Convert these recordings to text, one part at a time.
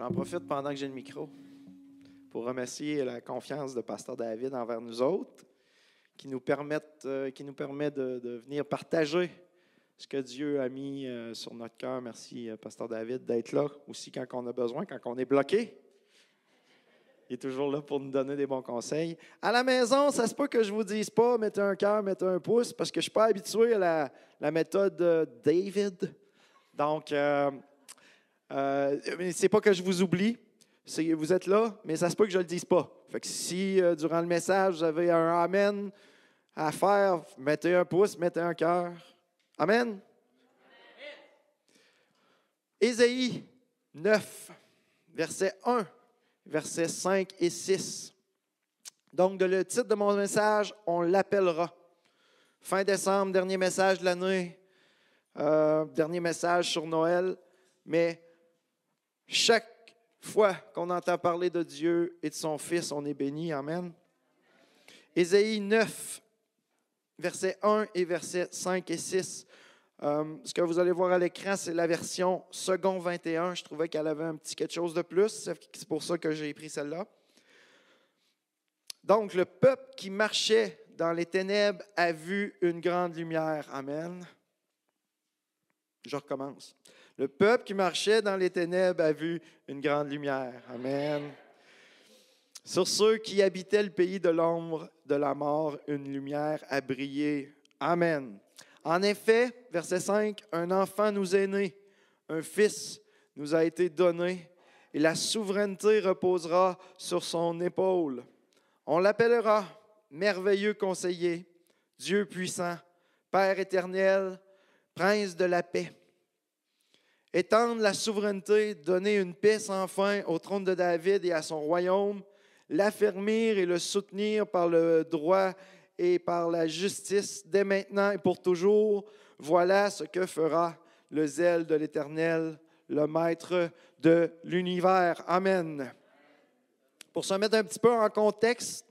J'en profite pendant que j'ai le micro pour remercier la confiance de Pasteur David envers nous autres, qui nous, permettent, euh, qui nous permet de, venir partager ce que Dieu a mis euh, sur notre cœur. Merci, euh, Pasteur David, d'être là aussi quand on a besoin, quand on est bloqué. Il est toujours là pour nous donner des bons conseils. À la maison, ça se peut que je ne vous dise pas, mettez un cœur, mettez un pouce, parce que je ne suis pas habitué à la, la méthode David. Donc, euh, c'est pas que je vous oublie. Vous êtes là, mais ça se peut que je ne le dise pas. Si euh, durant le message, vous avez un Amen à faire, mettez un pouce, mettez un cœur. Amen? Ésaïe 9, verset 1, versets 5 et 6. Donc, de le titre de mon message, on l'appellera. Fin décembre, dernier message de l'année, euh, dernier message sur Noël, mais chaque fois qu'on entend parler de Dieu et de son Fils, on est béni. Amen. Ésaïe 9, versets 1 et versets 5 et 6. Euh, ce que vous allez voir à l'écran, c'est la version second 21. Je trouvais qu'elle avait un petit quelque chose de plus. C'est pour ça que j'ai pris celle-là. Donc, le peuple qui marchait dans les ténèbres a vu une grande lumière. Amen. Je recommence. Le peuple qui marchait dans les ténèbres a vu une grande lumière. Amen. Sur ceux qui habitaient le pays de l'ombre de la mort, une lumière a brillé. Amen. En effet, verset 5, un enfant nous est né, un fils nous a été donné, et la souveraineté reposera sur son épaule. On l'appellera merveilleux conseiller, Dieu puissant, Père éternel, Prince de la paix. Étendre la souveraineté, donner une paix sans fin au trône de David et à son royaume, l'affermir et le soutenir par le droit et par la justice dès maintenant et pour toujours, voilà ce que fera le zèle de l'Éternel, le Maître de l'univers. Amen. Pour se mettre un petit peu en contexte,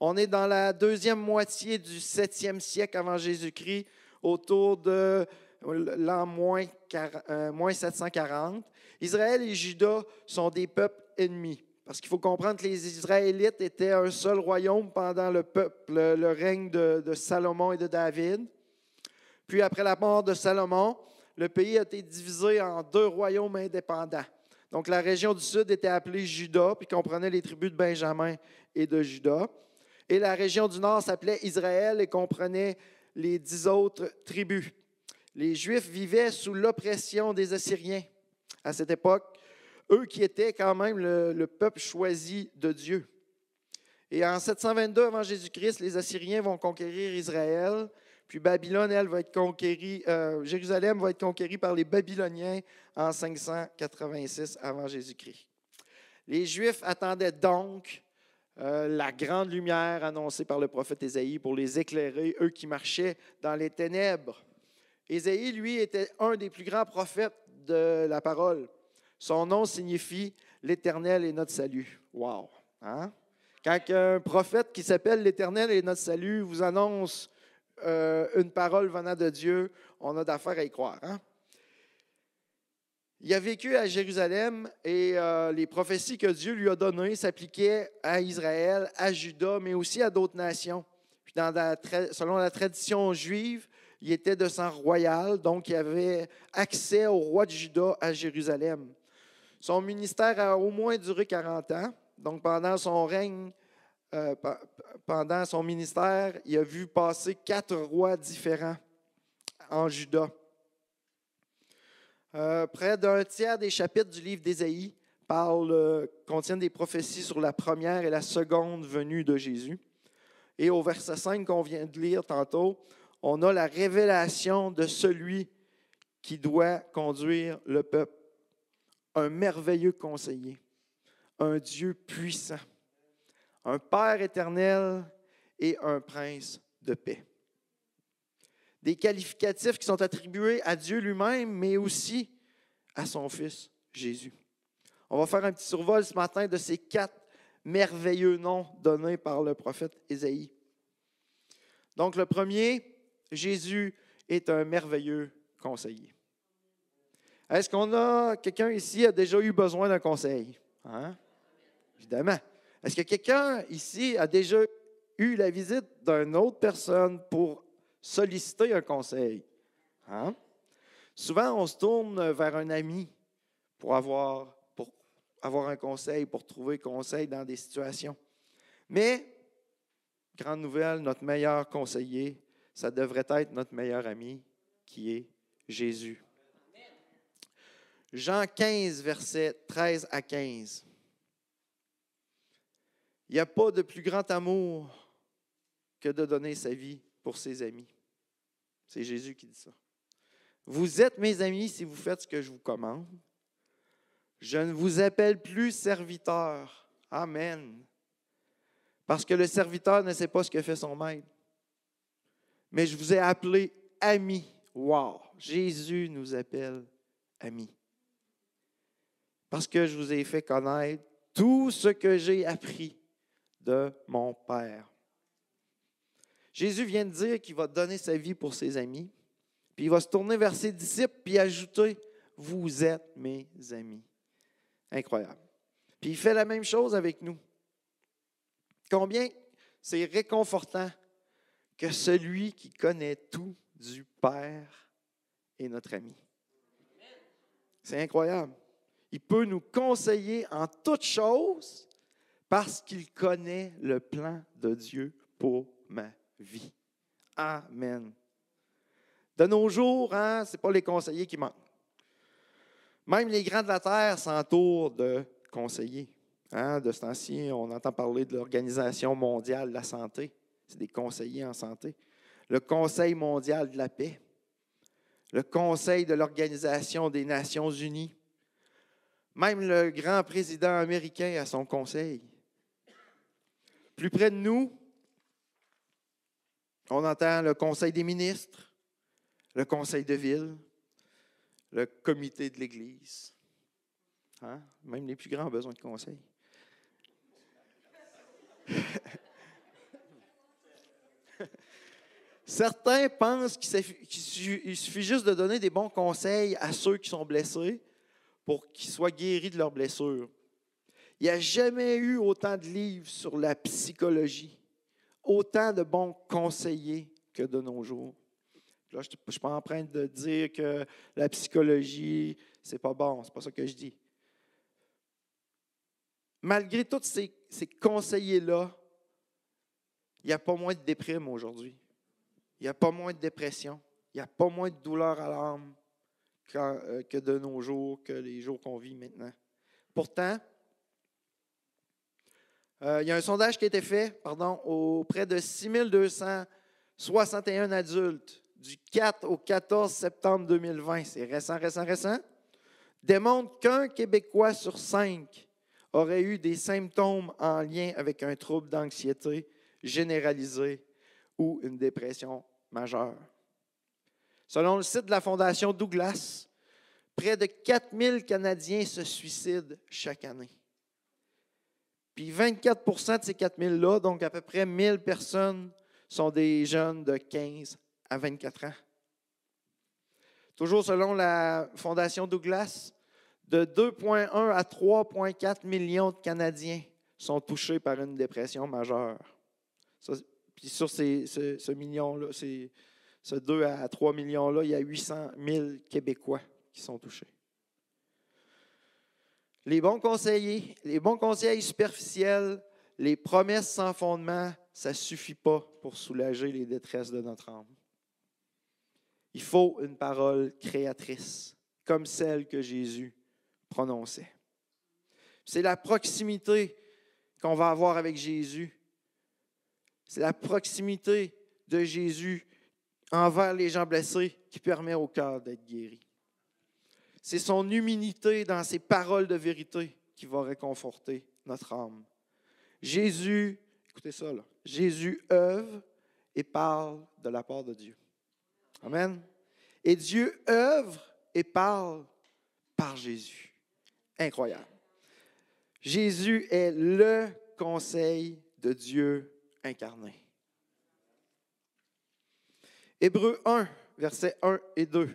on est dans la deuxième moitié du 7e siècle avant Jésus-Christ, autour de l'an moins, quar- euh, moins 740. Israël et Juda sont des peuples ennemis. Parce qu'il faut comprendre que les Israélites étaient un seul royaume pendant le, peuple, le, le règne de, de Salomon et de David. Puis après la mort de Salomon, le pays a été divisé en deux royaumes indépendants. Donc la région du sud était appelée Juda, puis comprenait les tribus de Benjamin et de Juda. Et la région du nord s'appelait Israël et comprenait les dix autres tribus. Les Juifs vivaient sous l'oppression des Assyriens à cette époque, eux qui étaient quand même le, le peuple choisi de Dieu. Et en 722 avant Jésus-Christ, les Assyriens vont conquérir Israël, puis Babylone, elle, va être euh, Jérusalem va être conquérie par les Babyloniens en 586 avant Jésus-Christ. Les Juifs attendaient donc euh, la grande lumière annoncée par le prophète Ésaïe pour les éclairer, eux qui marchaient dans les ténèbres. Ésaïe, lui, était un des plus grands prophètes de la parole. Son nom signifie l'Éternel est notre salut. Wow! Hein? Quand un prophète qui s'appelle l'Éternel est notre salut vous annonce euh, une parole venant de Dieu, on a d'affaires à y croire. hein? Il a vécu à Jérusalem et euh, les prophéties que Dieu lui a données s'appliquaient à Israël, à Juda, mais aussi à d'autres nations. Puis selon la tradition juive, il était de sang royal, donc il avait accès au roi de Juda à Jérusalem. Son ministère a au moins duré 40 ans. Donc pendant son règne, euh, pe- pendant son ministère, il a vu passer quatre rois différents en Juda. Euh, près d'un tiers des chapitres du livre d'Ésaïe euh, contiennent des prophéties sur la première et la seconde venue de Jésus. Et au verset 5 qu'on vient de lire tantôt, on a la révélation de celui qui doit conduire le peuple. Un merveilleux conseiller, un Dieu puissant, un Père éternel et un prince de paix des qualificatifs qui sont attribués à Dieu lui-même, mais aussi à son Fils Jésus. On va faire un petit survol ce matin de ces quatre merveilleux noms donnés par le prophète Ésaïe. Donc le premier, Jésus est un merveilleux conseiller. Est-ce qu'on a quelqu'un ici a déjà eu besoin d'un conseil? Hein? Évidemment. Est-ce que quelqu'un ici a déjà eu la visite d'une autre personne pour solliciter un conseil? Hein? Souvent, on se tourne vers un ami pour avoir, pour avoir un conseil, pour trouver conseil dans des situations. Mais, grande nouvelle, notre meilleur conseiller, ça devrait être notre meilleur ami, qui est Jésus. Jean 15, versets 13 à 15. Il n'y a pas de plus grand amour que de donner sa vie pour ses amis. C'est Jésus qui dit ça. Vous êtes mes amis si vous faites ce que je vous commande. Je ne vous appelle plus serviteur. Amen. Parce que le serviteur ne sait pas ce que fait son maître. Mais je vous ai appelé ami. Wow! Jésus nous appelle amis. Parce que je vous ai fait connaître tout ce que j'ai appris de mon Père. Jésus vient de dire qu'il va donner sa vie pour ses amis, puis il va se tourner vers ses disciples, puis ajouter, vous êtes mes amis. Incroyable. Puis il fait la même chose avec nous. Combien c'est réconfortant que celui qui connaît tout du Père est notre ami. C'est incroyable. Il peut nous conseiller en toutes choses parce qu'il connaît le plan de Dieu pour ma vie. Amen. De nos jours, hein, ce n'est pas les conseillers qui manquent. Même les grands de la terre s'entourent de conseillers. Hein, de ce temps-ci, on entend parler de l'Organisation mondiale de la santé. C'est des conseillers en santé. Le Conseil mondial de la paix. Le Conseil de l'Organisation des Nations unies. Même le grand président américain a son conseil. Plus près de nous, on entend le Conseil des ministres, le Conseil de ville, le comité de l'Église. Hein? Même les plus grands ont besoin de conseils. Certains pensent qu'il suffit juste de donner des bons conseils à ceux qui sont blessés pour qu'ils soient guéris de leurs blessures. Il n'y a jamais eu autant de livres sur la psychologie, autant de bons conseillers que de nos jours. Là, je ne suis pas en train de dire que la psychologie, c'est pas bon, c'est pas ça que je dis. Malgré tous ces, ces conseillers-là, il n'y a pas moins de déprime aujourd'hui. Il n'y a pas moins de dépression. Il n'y a pas moins de douleur à l'âme euh, que de nos jours, que les jours qu'on vit maintenant. Pourtant, euh, il y a un sondage qui a été fait pardon, auprès de 6261 adultes du 4 au 14 septembre 2020, c'est récent, récent, récent, démontre qu'un Québécois sur cinq aurait eu des symptômes en lien avec un trouble d'anxiété généralisé ou une dépression majeure. Selon le site de la Fondation Douglas, près de 4000 Canadiens se suicident chaque année. Puis 24% de ces 4000-là, donc à peu près 1000 personnes, sont des jeunes de 15 à 24 ans. Toujours selon la Fondation Douglas, de 2,1 à 3,4 millions de Canadiens sont touchés par une dépression majeure. Puis sur ces, ce, million-là, ce 2 à 3 millions-là, il y a 800 000 Québécois qui sont touchés. Les bons conseillers, les bons conseils superficiels, les promesses sans fondement, ça ne suffit pas pour soulager les détresses de notre âme. Il faut une parole créatrice, comme celle que Jésus prononçait. C'est la proximité qu'on va avoir avec Jésus. C'est la proximité de Jésus envers les gens blessés qui permet au cœur d'être guéri. C'est son humilité dans ses paroles de vérité qui va réconforter notre âme. Jésus, écoutez ça là, Jésus œuvre et parle de la part de Dieu. Amen. Et Dieu œuvre et parle par Jésus. Incroyable. Jésus est le conseil de Dieu incarné. Hébreu 1, versets 1 et 2.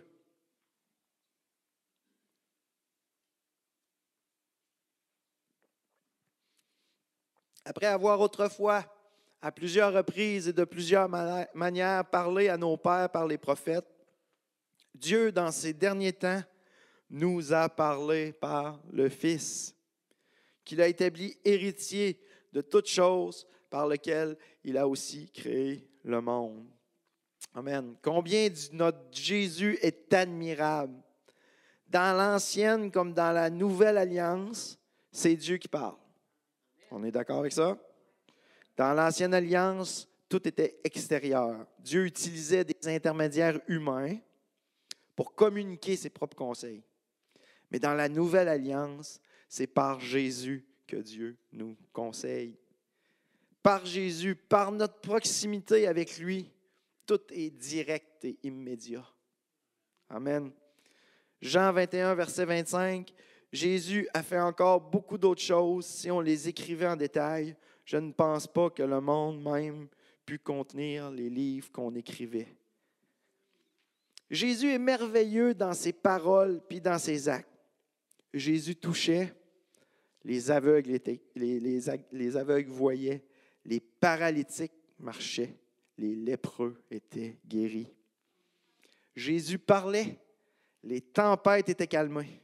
Après avoir autrefois, à plusieurs reprises et de plusieurs manières, parlé à nos pères par les prophètes, Dieu, dans ces derniers temps, nous a parlé par le Fils, qu'il a établi héritier de toutes choses, par lequel il a aussi créé le monde. Amen. Combien notre Jésus est admirable. Dans l'ancienne comme dans la nouvelle alliance, c'est Dieu qui parle. On est d'accord avec ça? Dans l'ancienne alliance, tout était extérieur. Dieu utilisait des intermédiaires humains pour communiquer ses propres conseils. Mais dans la nouvelle alliance, c'est par Jésus que Dieu nous conseille. Par Jésus, par notre proximité avec lui, tout est direct et immédiat. Amen. Jean 21, verset 25, Jésus a fait encore beaucoup d'autres choses. Si on les écrivait en détail, je ne pense pas que le monde même pût contenir les livres qu'on écrivait. Jésus est merveilleux dans ses paroles puis dans ses actes. Jésus touchait, les aveugles, les aveugles voyaient, les paralytiques marchaient, les lépreux étaient guéris. Jésus parlait, les tempêtes étaient calmées,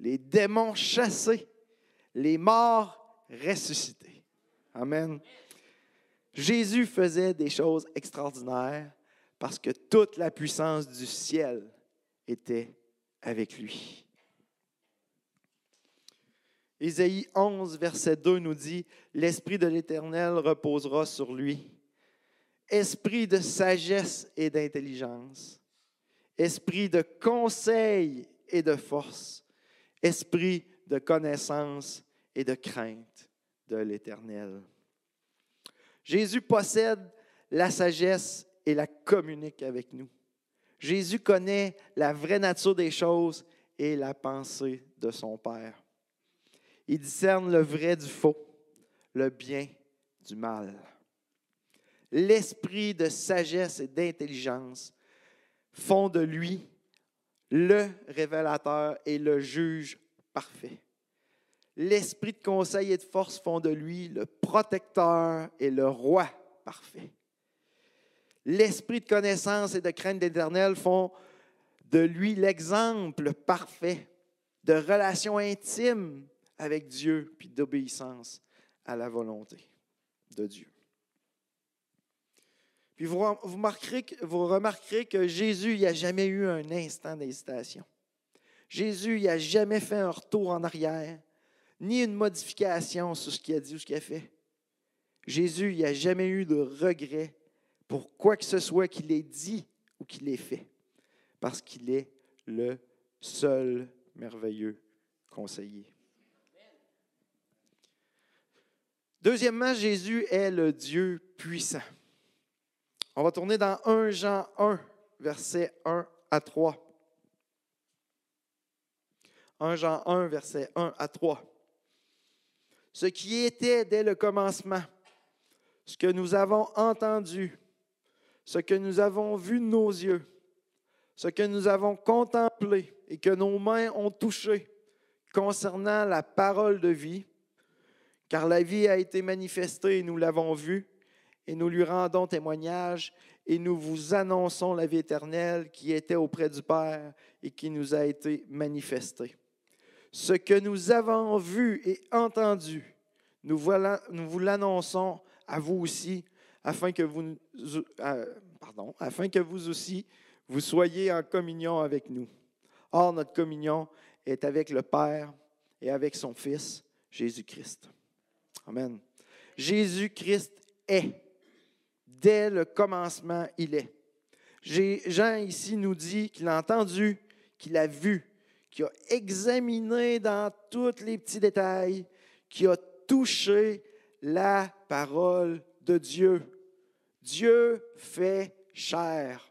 les démons chassés, les morts ressuscités. Amen. Jésus faisait des choses extraordinaires parce que toute la puissance du ciel était avec lui. Ésaïe 11, verset 2 nous dit, L'Esprit de l'Éternel reposera sur lui, esprit de sagesse et d'intelligence, esprit de conseil et de force, esprit de connaissance et de crainte de l'Éternel. Jésus possède la sagesse et la communique avec nous. Jésus connaît la vraie nature des choses et la pensée de son Père. Il discerne le vrai du faux, le bien du mal. L'esprit de sagesse et d'intelligence font de lui le révélateur et le juge parfait. L'esprit de conseil et de force font de lui le protecteur et le roi parfait. L'esprit de connaissance et de crainte d'éternel font de lui l'exemple parfait de relation intime avec Dieu, puis d'obéissance à la volonté de Dieu. Puis vous, remarquerez, que Jésus, il jamais eu un instant d'hésitation. Jésus, il n'a jamais fait un retour en arrière, ni une modification sur ce qu'il a dit ou ce qu'il a fait. Jésus, il n'a jamais eu de regret pour quoi que ce soit qu'il ait dit ou qu'il ait fait, parce qu'il est le seul merveilleux conseiller. Deuxièmement, Jésus est le Dieu puissant. On va tourner dans 1 Jean 1, versets 1 à 3. 1 Jean 1, verset 1 à 3. Ce qui était dès le commencement, ce que nous avons entendu, ce que nous avons vu de nos yeux, ce que nous avons contemplé et que nos mains ont touché concernant la parole de vie, car la vie a été manifestée et nous l'avons vue, et nous lui rendons témoignage, et nous vous annonçons la vie éternelle qui était auprès du Père et qui nous a été manifestée. Ce que nous avons vu et entendu, nous, vous l'annonçons à vous aussi, afin que vous, euh, afin que vous aussi, vous soyez en communion avec nous. Or, notre communion est avec le Père et avec son Fils, Jésus-Christ. Amen. Jésus-Christ est. Dès le commencement, il est. Jean ici nous dit qu'il a entendu, qu'il a vu, qu'il a examiné dans tous les petits détails, qu'il a touché la parole de Dieu. Dieu fait chair.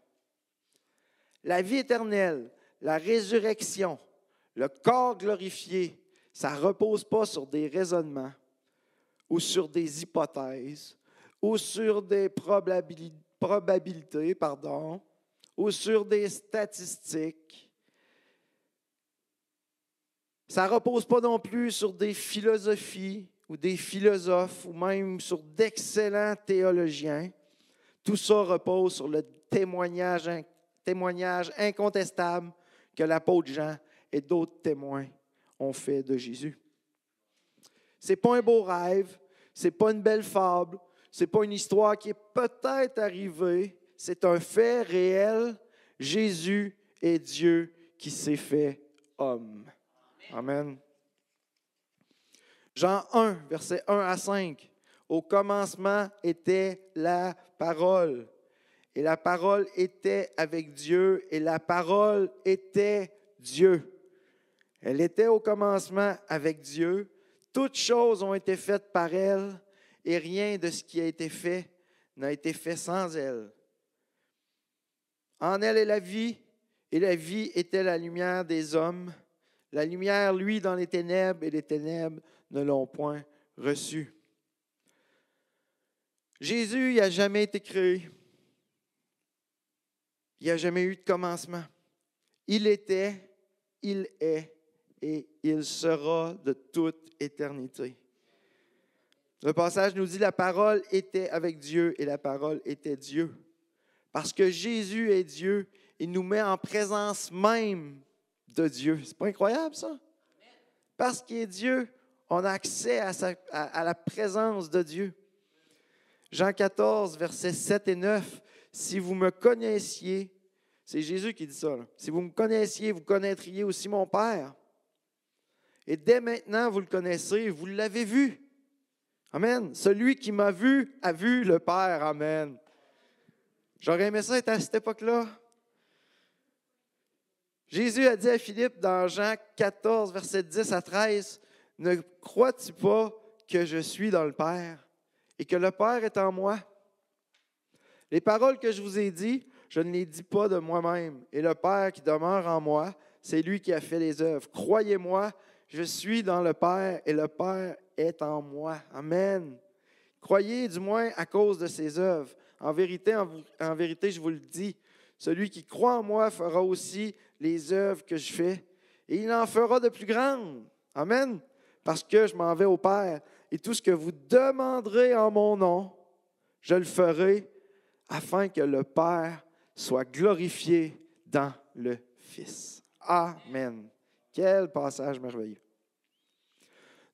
La vie éternelle, la résurrection, le corps glorifié, ça ne repose pas sur des raisonnements, ou sur des hypothèses, ou sur des probabilités, pardon, ou sur des statistiques. Ça ne repose pas non plus sur des philosophies ou des philosophes ou même sur d'excellents théologiens. Tout ça repose sur le témoignage, témoignage incontestable que l'apôtre Jean et d'autres témoins ont fait de Jésus. Ce n'est pas un beau rêve, ce n'est pas une belle fable, ce n'est pas une histoire qui est peut-être arrivée, c'est un fait réel. Jésus est Dieu qui s'est fait homme. Amen. Jean 1, versets 1 à 5. Au commencement était la parole. Et la parole était avec Dieu et la parole était Dieu. Elle était au commencement avec Dieu. Toutes choses ont été faites par elle et rien de ce qui a été fait n'a été fait sans elle. En elle est la vie et la vie était la lumière des hommes. La lumière, lui, dans les ténèbres et les ténèbres ne l'ont point reçue. Jésus, n'a jamais été créé. Il n'y a jamais eu de commencement. Il était, il est et il sera de toute éternité. Le passage nous dit la parole était avec Dieu et la parole était Dieu. Parce que Jésus est Dieu, il nous met en présence même de Dieu. C'est pas incroyable ça? Parce qu'il est Dieu, on a accès à, la présence de Dieu. Jean 14, versets 7 et 9. Si vous me connaissiez, c'est Jésus qui dit ça. Si vous me connaissiez, vous connaîtriez aussi mon Père. Et dès maintenant, vous le connaissez, vous l'avez vu. Amen. Celui qui m'a vu a vu le Père. Amen. J'aurais aimé ça être à cette époque-là. Jésus a dit à Philippe dans Jean 14, verset 10 à 13, Ne crois-tu pas que je suis dans le Père et que le Père est en moi? Les paroles que je vous ai dites, je ne les dis pas de moi-même. Et le Père qui demeure en moi, c'est lui qui a fait les œuvres. Croyez-moi, je suis dans le Père et le Père est en moi. Amen. Croyez du moins à cause de ses œuvres. En vérité, en, vérité, je vous le dis, celui qui croit en moi fera aussi les œuvres que je fais et il en fera de plus grandes. Amen. Parce que je m'en vais au Père et tout ce que vous demanderez en mon nom, je le ferai afin que le Père soit glorifié dans le Fils. Amen. Quel passage merveilleux.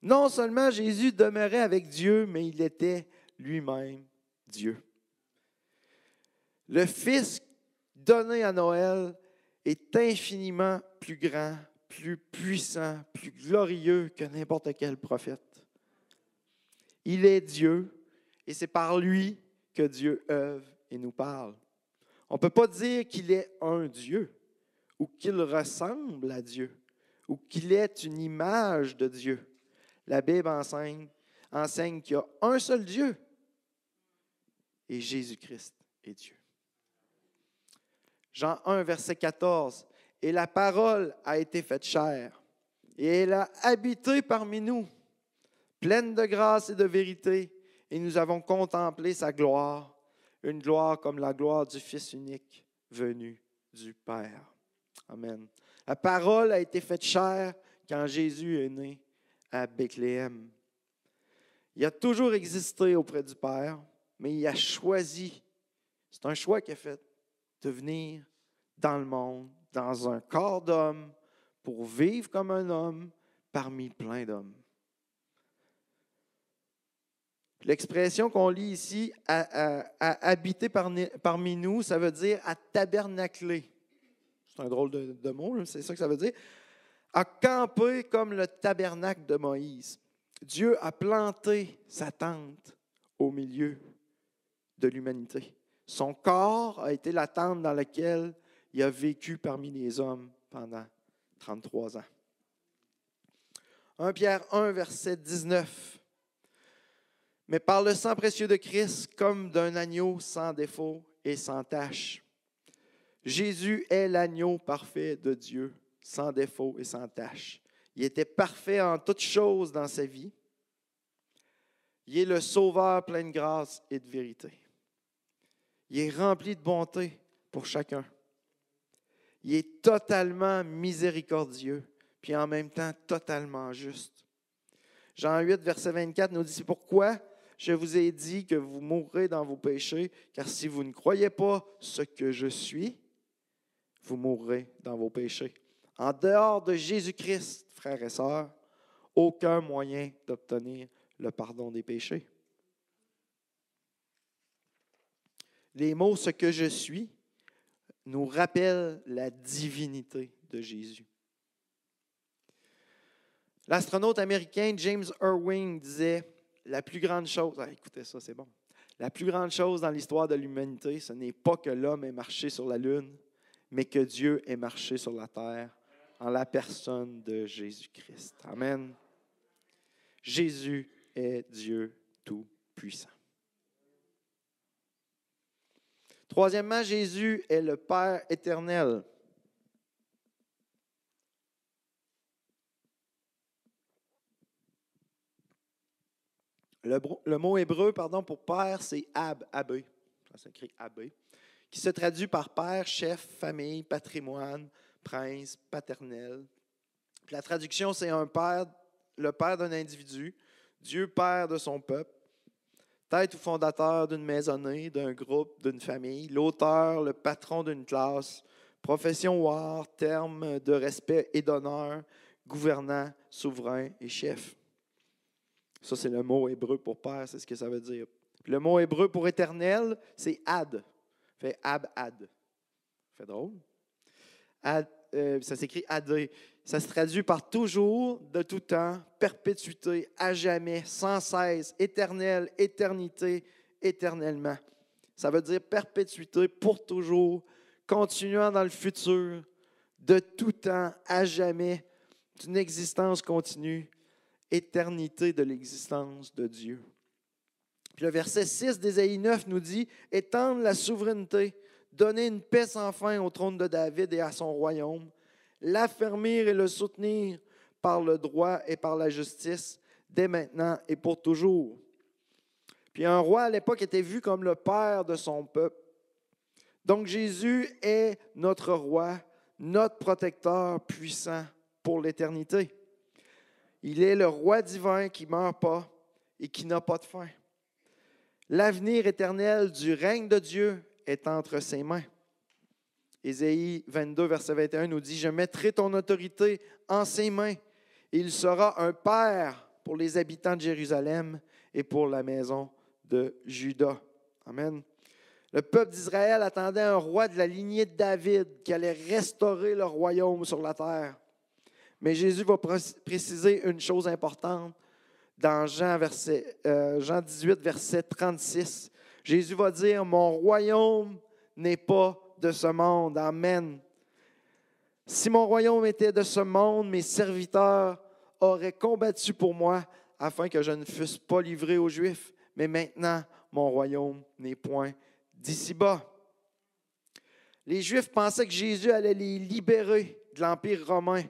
Non seulement Jésus demeurait avec Dieu, mais il était lui-même Dieu. Le Fils donné à Noël est infiniment plus grand, plus puissant, plus glorieux que n'importe quel prophète. Il est Dieu et c'est par lui que Dieu œuvre et nous parle. On ne peut pas dire qu'il est un Dieu ou qu'il ressemble à Dieu qu'il est une image de Dieu. La Bible enseigne, enseigne qu'il y a un seul Dieu et Jésus-Christ est Dieu. Jean 1, verset 14. Et la parole a été faite chair, et elle a habité parmi nous, pleine de grâce et de vérité, et nous avons contemplé sa gloire, une gloire comme la gloire du Fils unique venu du Père. Amen. La parole a été faite chair quand Jésus est né à Bethléem. Il a toujours existé auprès du Père, mais il a choisi, c'est un choix qu'il a fait, de venir dans le monde, dans un corps d'homme, pour vivre comme un homme parmi plein d'hommes. L'expression qu'on lit ici, à, habiter parmi nous, ça veut dire à tabernacler. C'est un drôle de, mot, c'est ça que ça veut dire. À camper comme le tabernacle de Moïse. Dieu a planté sa tente au milieu de l'humanité. Son corps a été la tente dans laquelle il a vécu parmi les hommes pendant 33 ans. 1 Pierre 1, verset 19. Mais par le sang précieux de Christ, comme d'un agneau sans défaut et sans tache. Jésus est l'agneau parfait de Dieu, sans défaut et sans tache. Il était parfait en toutes choses dans sa vie. Il est le sauveur plein de grâce et de vérité. Il est rempli de bonté pour chacun. Il est totalement miséricordieux, puis en même temps totalement juste. Jean 8, verset 24 nous dit, pourquoi je vous ai dit que vous mourrez dans vos péchés, car si vous ne croyez pas ce que je suis, vous mourrez dans vos péchés. En dehors de Jésus-Christ, frères et sœurs, aucun moyen d'obtenir le pardon des péchés. Les mots ce que je suis nous rappellent la divinité de Jésus. L'astronaute américain James Irving disait La plus grande chose, ah, écoutez ça, c'est bon. La plus grande chose dans l'histoire de l'humanité, ce n'est pas que l'homme ait marché sur la Lune, mais que Dieu ait marché sur la terre en la personne de Jésus-Christ. Amen. Jésus est Dieu Tout-Puissant. Troisièmement, Jésus est le Père éternel. Le, mot hébreu pardon, pour père, c'est ab, abé. Ça s'écrit abé. Qui se traduit par père, chef, famille, patrimoine, prince, paternel. la traduction, c'est un père, le père d'un individu, Dieu père de son peuple, tête ou fondateur d'une maisonnée, d'un groupe, d'une famille, l'auteur, le patron d'une classe, profession ou art, terme de respect et d'honneur, gouvernant, souverain et chef. Ça, c'est le mot hébreu pour père, c'est ce que ça veut dire. le mot hébreu pour éternel, c'est ad. Fait ab ad. Fait drôle. Euh, ça s'écrit ad. Ça se traduit par toujours, de tout temps, perpétuité, à jamais, sans cesse, éternel, éternité, éternellement. Ça veut dire perpétuité pour toujours, continuant dans le futur, de tout temps, à jamais, d'une existence continue, éternité de l'existence de Dieu. Puis le verset 6 d'Ésaïe 9 nous dit Étendre la souveraineté, donner une paix sans fin au trône de David et à son royaume, l'affermir et le soutenir par le droit et par la justice, dès maintenant et pour toujours. Puis un roi à l'époque était vu comme le père de son peuple. Donc Jésus est notre roi, notre protecteur puissant pour l'éternité. Il est le roi divin qui ne meurt pas et qui n'a pas de fin. L'avenir éternel du règne de Dieu est entre ses mains. Ésaïe 22, verset 21 nous dit, Je mettrai ton autorité en ses mains. il sera un père pour les habitants de Jérusalem et pour la maison de Juda. Amen. Le peuple d'Israël attendait un roi de la lignée de David qui allait restaurer le royaume sur la terre. Mais Jésus va préciser une chose importante dans Jean, verset, euh, Jean 18, verset 36. Jésus va dire, mon royaume n'est pas de ce monde. Amen. Si mon royaume était de ce monde, mes serviteurs auraient combattu pour moi afin que je ne fusse pas livré aux Juifs. Mais maintenant, mon royaume n'est point d'ici-bas. Les Juifs pensaient que Jésus allait les libérer de l'Empire romain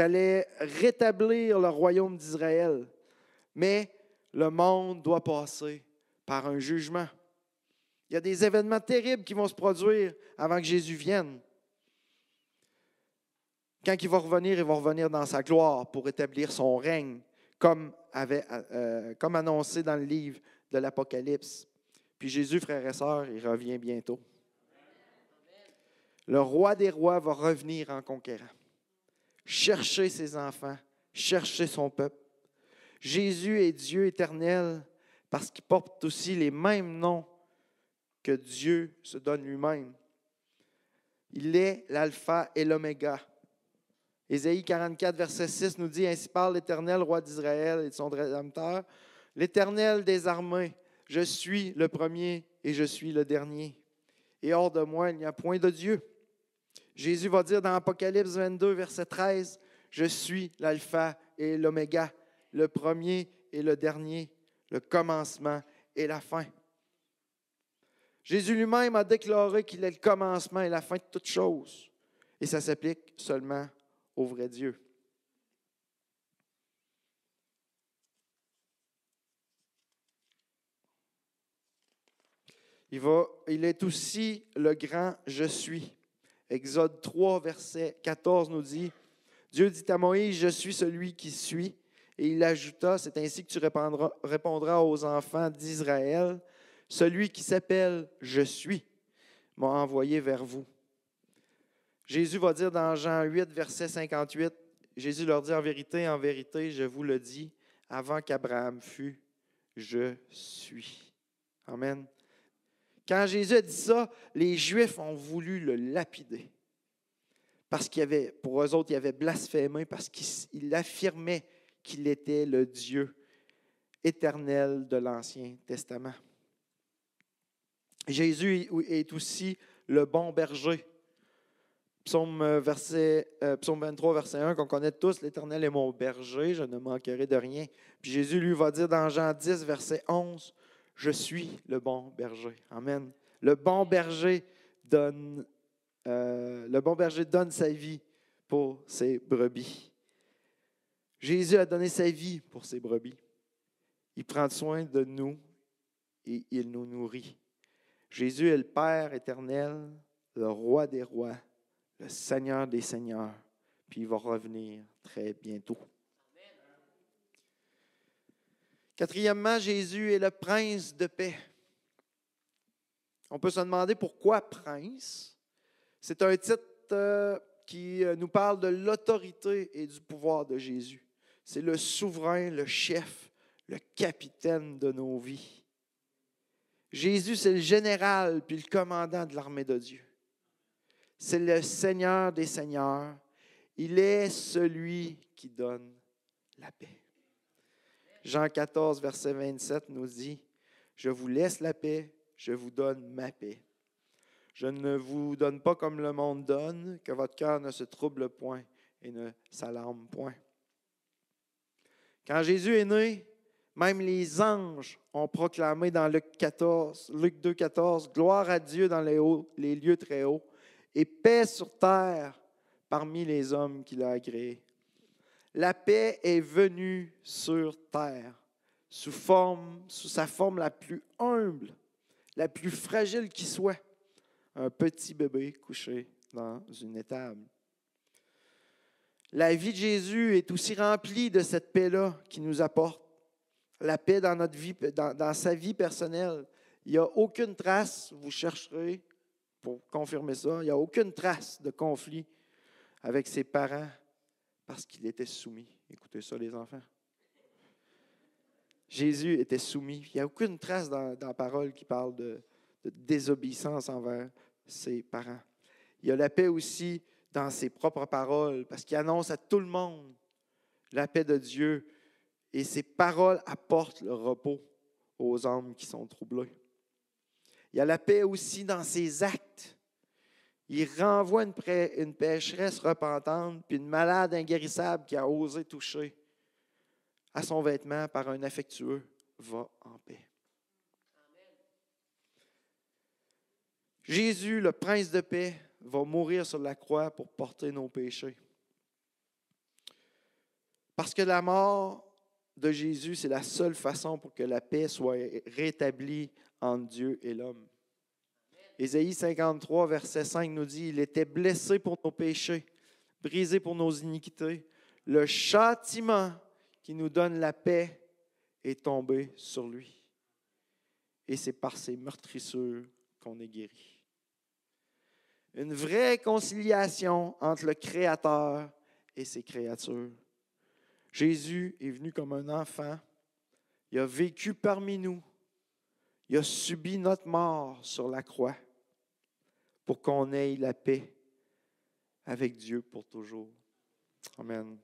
allait rétablir le royaume d'Israël. Mais le monde doit passer par un jugement. Il y a des événements terribles qui vont se produire avant que Jésus vienne. Quand il va revenir, il va revenir dans sa gloire pour établir son règne, comme, euh, annoncé dans le livre de l'Apocalypse. Puis Jésus, frères et sœurs, il revient bientôt. Le roi des rois va revenir en conquérant chercher ses enfants, chercher son peuple. Jésus est Dieu éternel parce qu'il porte aussi les mêmes noms que Dieu se donne lui-même. Il est l'alpha et l'oméga. Ésaïe 44, verset 6 nous dit, Ainsi parle l'Éternel, roi d'Israël et de son rédempteur, l'Éternel des armées, je suis le premier et je suis le dernier. Et hors de moi, il n'y a point de Dieu. Jésus va dire dans Apocalypse 22, verset 13, Je suis l'alpha et l'oméga, le premier et le dernier, le commencement et la fin. Jésus lui-même a déclaré qu'il est le commencement et la fin de toutes choses. Et ça s'applique seulement au vrai Dieu. Il, est aussi le grand je suis. Exode 3, verset 14 nous dit, Dieu dit à Moïse, je suis celui qui suis, Et il ajouta, c'est ainsi que tu répondras, aux enfants d'Israël, celui qui s'appelle Je suis m'a envoyé vers vous. Jésus va dire dans Jean 8, verset 58, Jésus leur dit en vérité, en vérité, je vous le dis, avant qu'Abraham fût, je suis. Amen. Quand Jésus a dit ça, les Juifs ont voulu le lapider. Parce qu'il avait, pour eux autres, il avait blasphémé, parce qu'il affirmait qu'il était le Dieu éternel de l'Ancien Testament. Jésus est aussi le bon berger. Psaume, euh, verset, euh, psaume 23, verset 1, qu'on connaît tous, l'Éternel est mon berger, je ne manquerai de rien. Puis Jésus lui va dire dans Jean 10, verset 11, je suis le bon berger. Amen. Le bon berger donne, euh, le bon berger donne sa vie pour ses brebis. Jésus a donné sa vie pour ses brebis. Il prend soin de nous et il nous nourrit. Jésus est le Père éternel, le roi des rois, le Seigneur des seigneurs, puis il va revenir très bientôt. Quatrièmement, Jésus est le prince de paix. On peut se demander pourquoi prince. C'est un titre euh, qui euh, nous parle de l'autorité et du pouvoir de Jésus. C'est le souverain, le chef, le capitaine de nos vies. Jésus, c'est le général puis le commandant de l'armée de Dieu. C'est le Seigneur des seigneurs. Il est celui qui donne la paix. Jean 14, verset 27 nous dit, Je vous laisse la paix, je vous donne ma paix. Je ne vous donne pas comme le monde donne, que votre cœur ne se trouble point et ne s'alarme point. Quand Jésus est né, même les anges ont proclamé dans Luc, 14, Luc 2, 14, Gloire à Dieu dans les, lieux très hauts et paix sur terre parmi les hommes qu'il a agréés la paix est venue sur terre sous sa forme la plus humble, la plus fragile qui soit, un petit bébé couché dans une étable. La vie de Jésus est aussi remplie de cette paix-là qui nous apporte. La paix dans notre vie, sa vie personnelle. Il n'y a aucune trace, vous chercherez pour confirmer ça, il n'y a aucune trace de conflit avec ses parents, parce qu'il était soumis. Écoutez ça, les enfants. Jésus était soumis. Il n'y a aucune trace dans, la parole qui parle de, désobéissance envers ses parents. Il y a la paix aussi dans ses propres paroles, parce qu'il annonce à tout le monde la paix de Dieu. Et ses paroles apportent le repos aux âmes qui sont troublées. Il y a la paix aussi dans ses actes. Il renvoie une, une pécheresse repentante, puis une malade inguérissable qui a osé toucher à son vêtement par un affectueux, va en paix. Jésus, le prince de paix, va mourir sur la croix pour porter nos péchés. Parce que la mort de Jésus, c'est la seule façon pour que la paix soit rétablie entre Dieu et l'homme. Ésaïe 53, verset 5 nous dit, Il était blessé pour nos péchés, brisé pour nos iniquités. Le châtiment qui nous donne la paix est tombé sur lui. Et c'est par ses meurtrissures qu'on est guéri. Une vraie conciliation entre le Créateur et ses créatures. Jésus est venu comme un enfant. Il a vécu parmi nous. Il a subi notre mort sur la croix pour qu'on ait la paix avec Dieu pour toujours. Amen.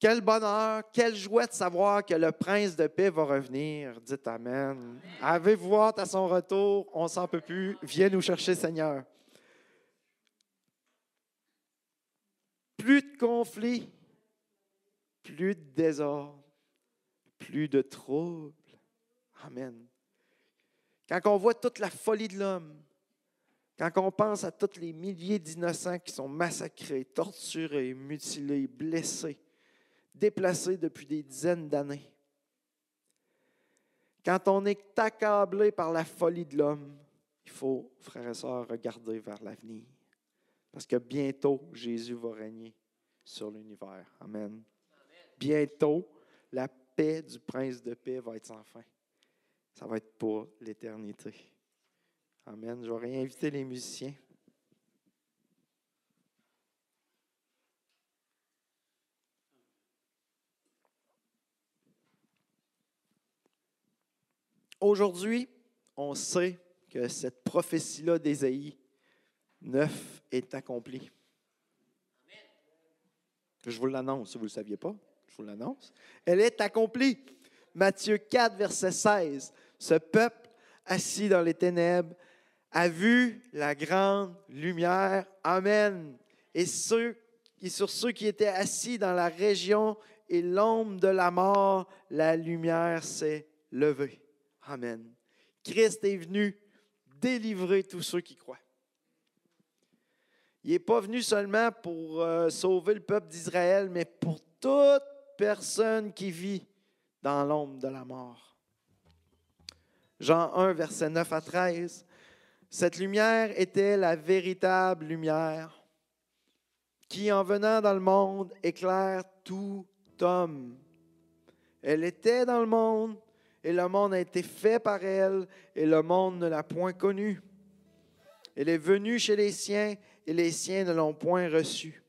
Quel bonheur, quelle joie de savoir que le prince de paix va revenir. Dites Amen. Avez-vous hâte à son retour? On s'en peut plus. Viens nous chercher, Seigneur. Plus de conflits, plus de désordre, plus de troubles. Amen. Quand on voit toute la folie de l'homme, quand on pense à tous les milliers d'innocents qui sont massacrés, torturés, mutilés, blessés, déplacés depuis des dizaines d'années, quand on est accablé par la folie de l'homme, il faut, frères et sœurs, regarder vers l'avenir. Parce que bientôt, Jésus va régner sur l'univers. Amen. Bientôt, la paix du prince de paix va être sans fin. Ça va être pour l'éternité. Amen. Je vais réinviter les musiciens. Aujourd'hui, on sait que cette prophétie-là d'Ésaïe 9 est accomplie. Je vous l'annonce si vous ne le saviez pas. Je vous l'annonce. Elle est accomplie. Matthieu 4, verset 16. Ce peuple assis dans les ténèbres a vu la grande lumière. Amen. Et, et sur ceux qui étaient assis dans la région et l'ombre de la mort, la lumière s'est levée. Amen. Christ est venu délivrer tous ceux qui croient. Il n'est pas venu seulement pour euh, sauver le peuple d'Israël, mais pour toute personne qui vit dans l'ombre de la mort. Jean 1, verset 9 à 13. Cette lumière était la véritable lumière qui, en venant dans le monde, éclaire tout homme. Elle était dans le monde et le monde a été fait par elle et le monde ne l'a point connue. Elle est venue chez les siens et les siens ne l'ont point reçue.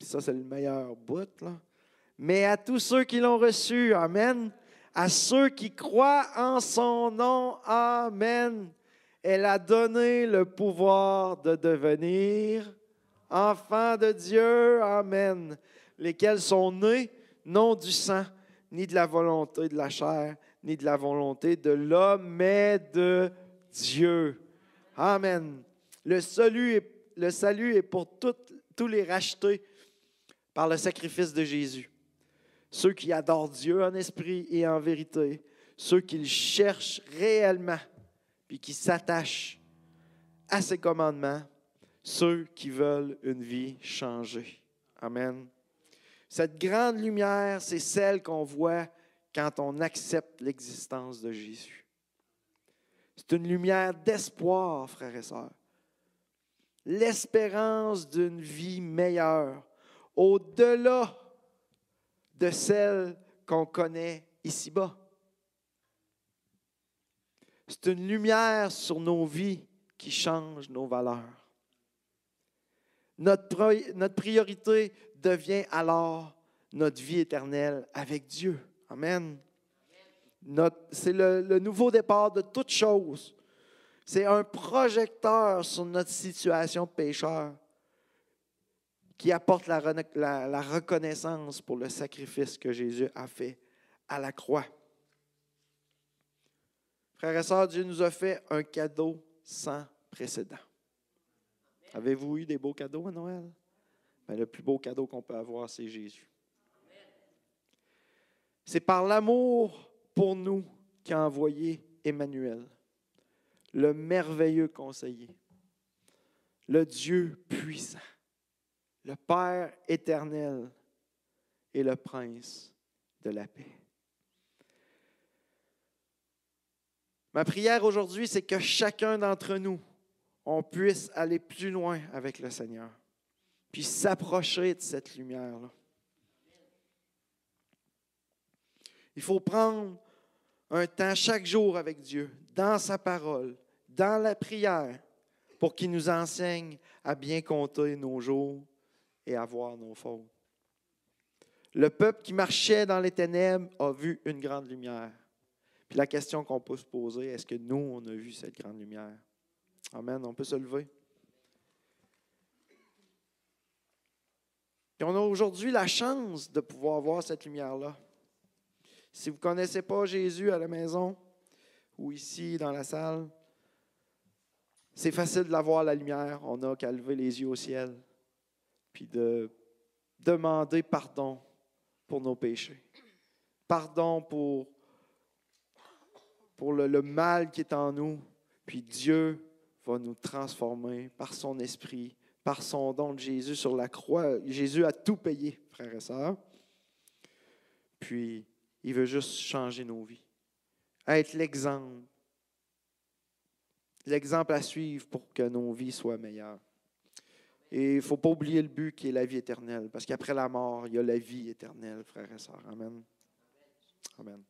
ça, c'est le meilleur bout, là. Mais à tous ceux qui l'ont reçu, Amen. À ceux qui croient en son nom, Amen. Elle a donné le pouvoir de devenir enfants de Dieu, Amen. Lesquels sont nés non du sang, ni de la volonté de la chair, ni de la volonté de l'homme, mais de Dieu. Amen. Le salut est, le salut est pour tous les rachetés par le sacrifice de Jésus. Ceux qui adorent Dieu en esprit et en vérité, ceux qui le cherchent réellement, puis qui s'attachent à ses commandements, ceux qui veulent une vie changée. Amen. Cette grande lumière, c'est celle qu'on voit quand on accepte l'existence de Jésus. C'est une lumière d'espoir, frères et sœurs. L'espérance d'une vie meilleure, au-delà de celle qu'on connaît ici-bas. C'est une lumière sur nos vies qui change nos valeurs. Notre, priorité devient alors notre vie éternelle avec Dieu. Amen. C'est le, nouveau départ de toute chose. C'est un projecteur sur notre situation de pécheur qui apporte la, la, la, reconnaissance pour le sacrifice que Jésus a fait à la croix. Frères et sœurs, Dieu nous a fait un cadeau sans précédent. Avez-vous eu des beaux cadeaux à Noël? Le plus beau cadeau qu'on peut avoir, c'est Jésus. C'est par l'amour pour nous qu'a envoyé Emmanuel, le merveilleux conseiller, le Dieu puissant, le Père éternel et le Prince de la paix. Ma prière aujourd'hui, c'est que chacun d'entre nous, on puisse aller plus loin avec le Seigneur puis s'approcher de cette lumière-là. Il faut prendre un temps chaque jour avec Dieu, dans sa parole, dans la prière, pour qu'il nous enseigne à bien compter nos jours et à voir nos fautes. Le peuple qui marchait dans les ténèbres a vu une grande lumière. Puis la question qu'on peut se poser, est-ce que nous, on a vu cette grande lumière? Amen. On peut se lever. On a aujourd'hui la chance de pouvoir voir cette lumière-là. Si vous ne connaissez pas Jésus à la maison ou ici dans la salle, c'est facile de la voir, la lumière. On n'a qu'à lever les yeux au ciel, puis de demander pardon pour nos péchés. Pardon pour, pour le mal qui est en nous. Puis Dieu va nous transformer par son esprit par son don de Jésus sur la croix. Jésus a tout payé, frères et sœurs. Puis, il veut juste changer nos vies. Être l'exemple. L'exemple à suivre pour que nos vies soient meilleures. Et il ne faut pas oublier le but qui est la vie éternelle, parce qu'après la mort, il y a la vie éternelle, frères et sœurs. Amen. Amen.